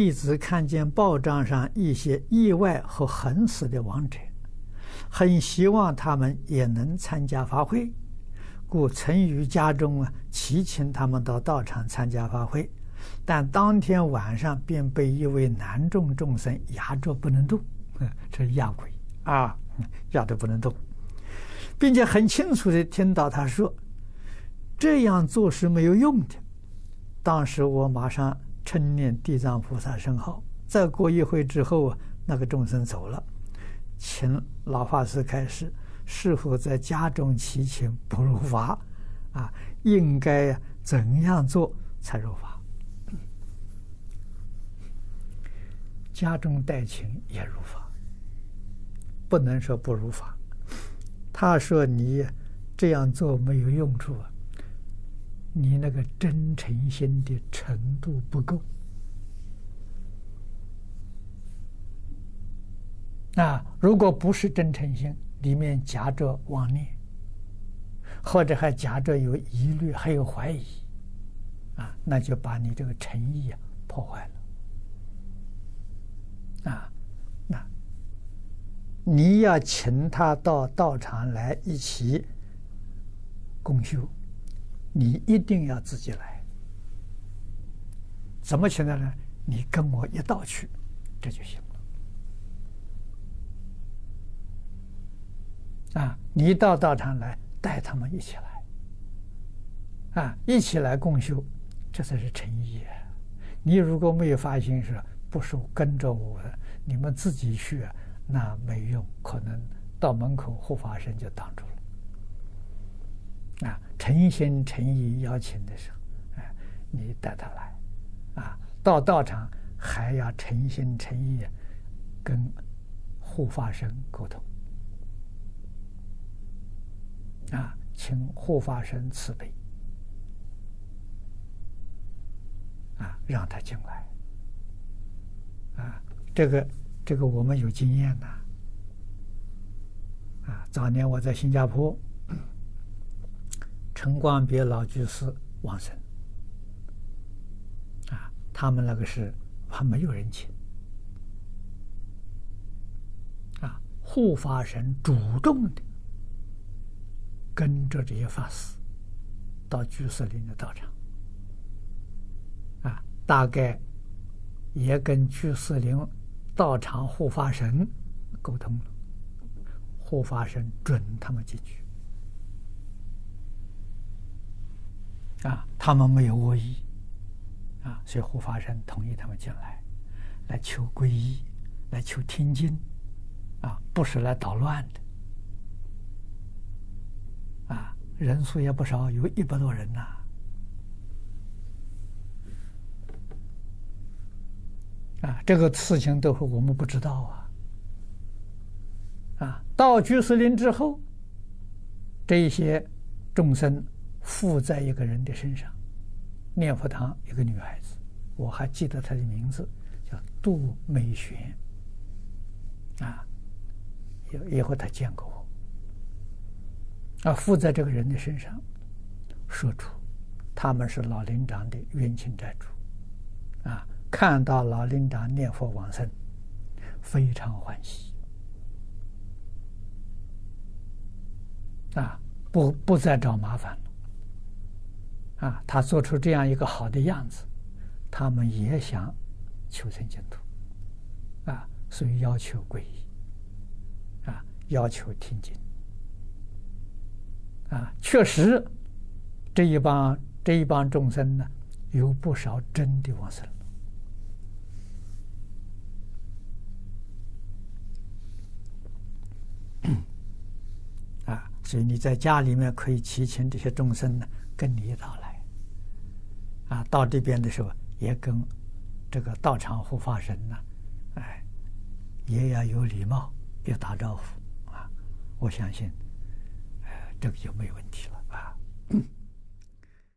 弟子看见报章上一些意外和横死的亡者，很希望他们也能参加法会，故曾于家中啊祈请他们到道场参加法会。但当天晚上便被一位男众众生压着不能动，这是压鬼啊，压得不能动，并且很清楚地听到他说：“这样做是没有用的。”当时我马上称念地藏菩萨圣号。再过一会之后啊，那个众生走了，请老法师开示：是否在家中祈请不入法？啊，应该怎样做才入法？家中带情也入法，不能说不如法。他说你这样做没有用处啊，你那个真诚心的程度不够。啊，如果不是真诚心，里面夹着妄念，或者还夹着有疑虑，还有怀疑，啊，那就把你这个诚意啊破坏了。啊，那你要请他到道场来一起共修，你一定要自己来。怎么请他呢？你跟我一道去，这就行了。啊，你到道场来，带他们一起来，啊，一起来共修，这才是诚意。你如果没有发心是。不是跟着我的，你们自己去，那没用，可能到门口护法神就挡住了。诚心诚意邀请的时候，哎，你带他来，啊，到道场还要诚心诚意跟护法神沟通，啊，请护法神慈悲，啊，让他进来。啊，这个这个我们有经验呐。啊，早年我在新加坡，陈光别老居士往生。啊，他们那个是还没有人请。啊，护法神主动的跟着这些法师到居士林的道场。啊，大概。也跟居士林道场护法神沟通了，护法神准他们进去。啊，他们没有恶意，啊，所以护法神同意他们进来，来求皈依，来求听经，啊，不是来捣乱的，啊，人数也不少，有一百多人呐，啊。啊，这个事情都是我们不知道啊！啊，到居士林之后，这些众生附在一个人的身上，念佛堂一个女孩子，我还记得她的名字叫杜美璇。啊，以以后她见过我，啊，附在这个人的身上，说出他们是老林长的冤亲债主，啊。看到老林长念佛往生，非常欢喜啊！不不再找麻烦了啊！他做出这样一个好的样子，他们也想求生净土啊，所以要求皈依啊，要求听经啊。确实，这一帮这一帮众生呢，有不少真的往生 啊。所以你在家里面可以祈请这些众生呢，跟你一道来，啊，到这边的时候也跟这个道场护法神呢，哎，也要有礼貌，要打招呼啊。我相信，呃，这个就没问题了啊。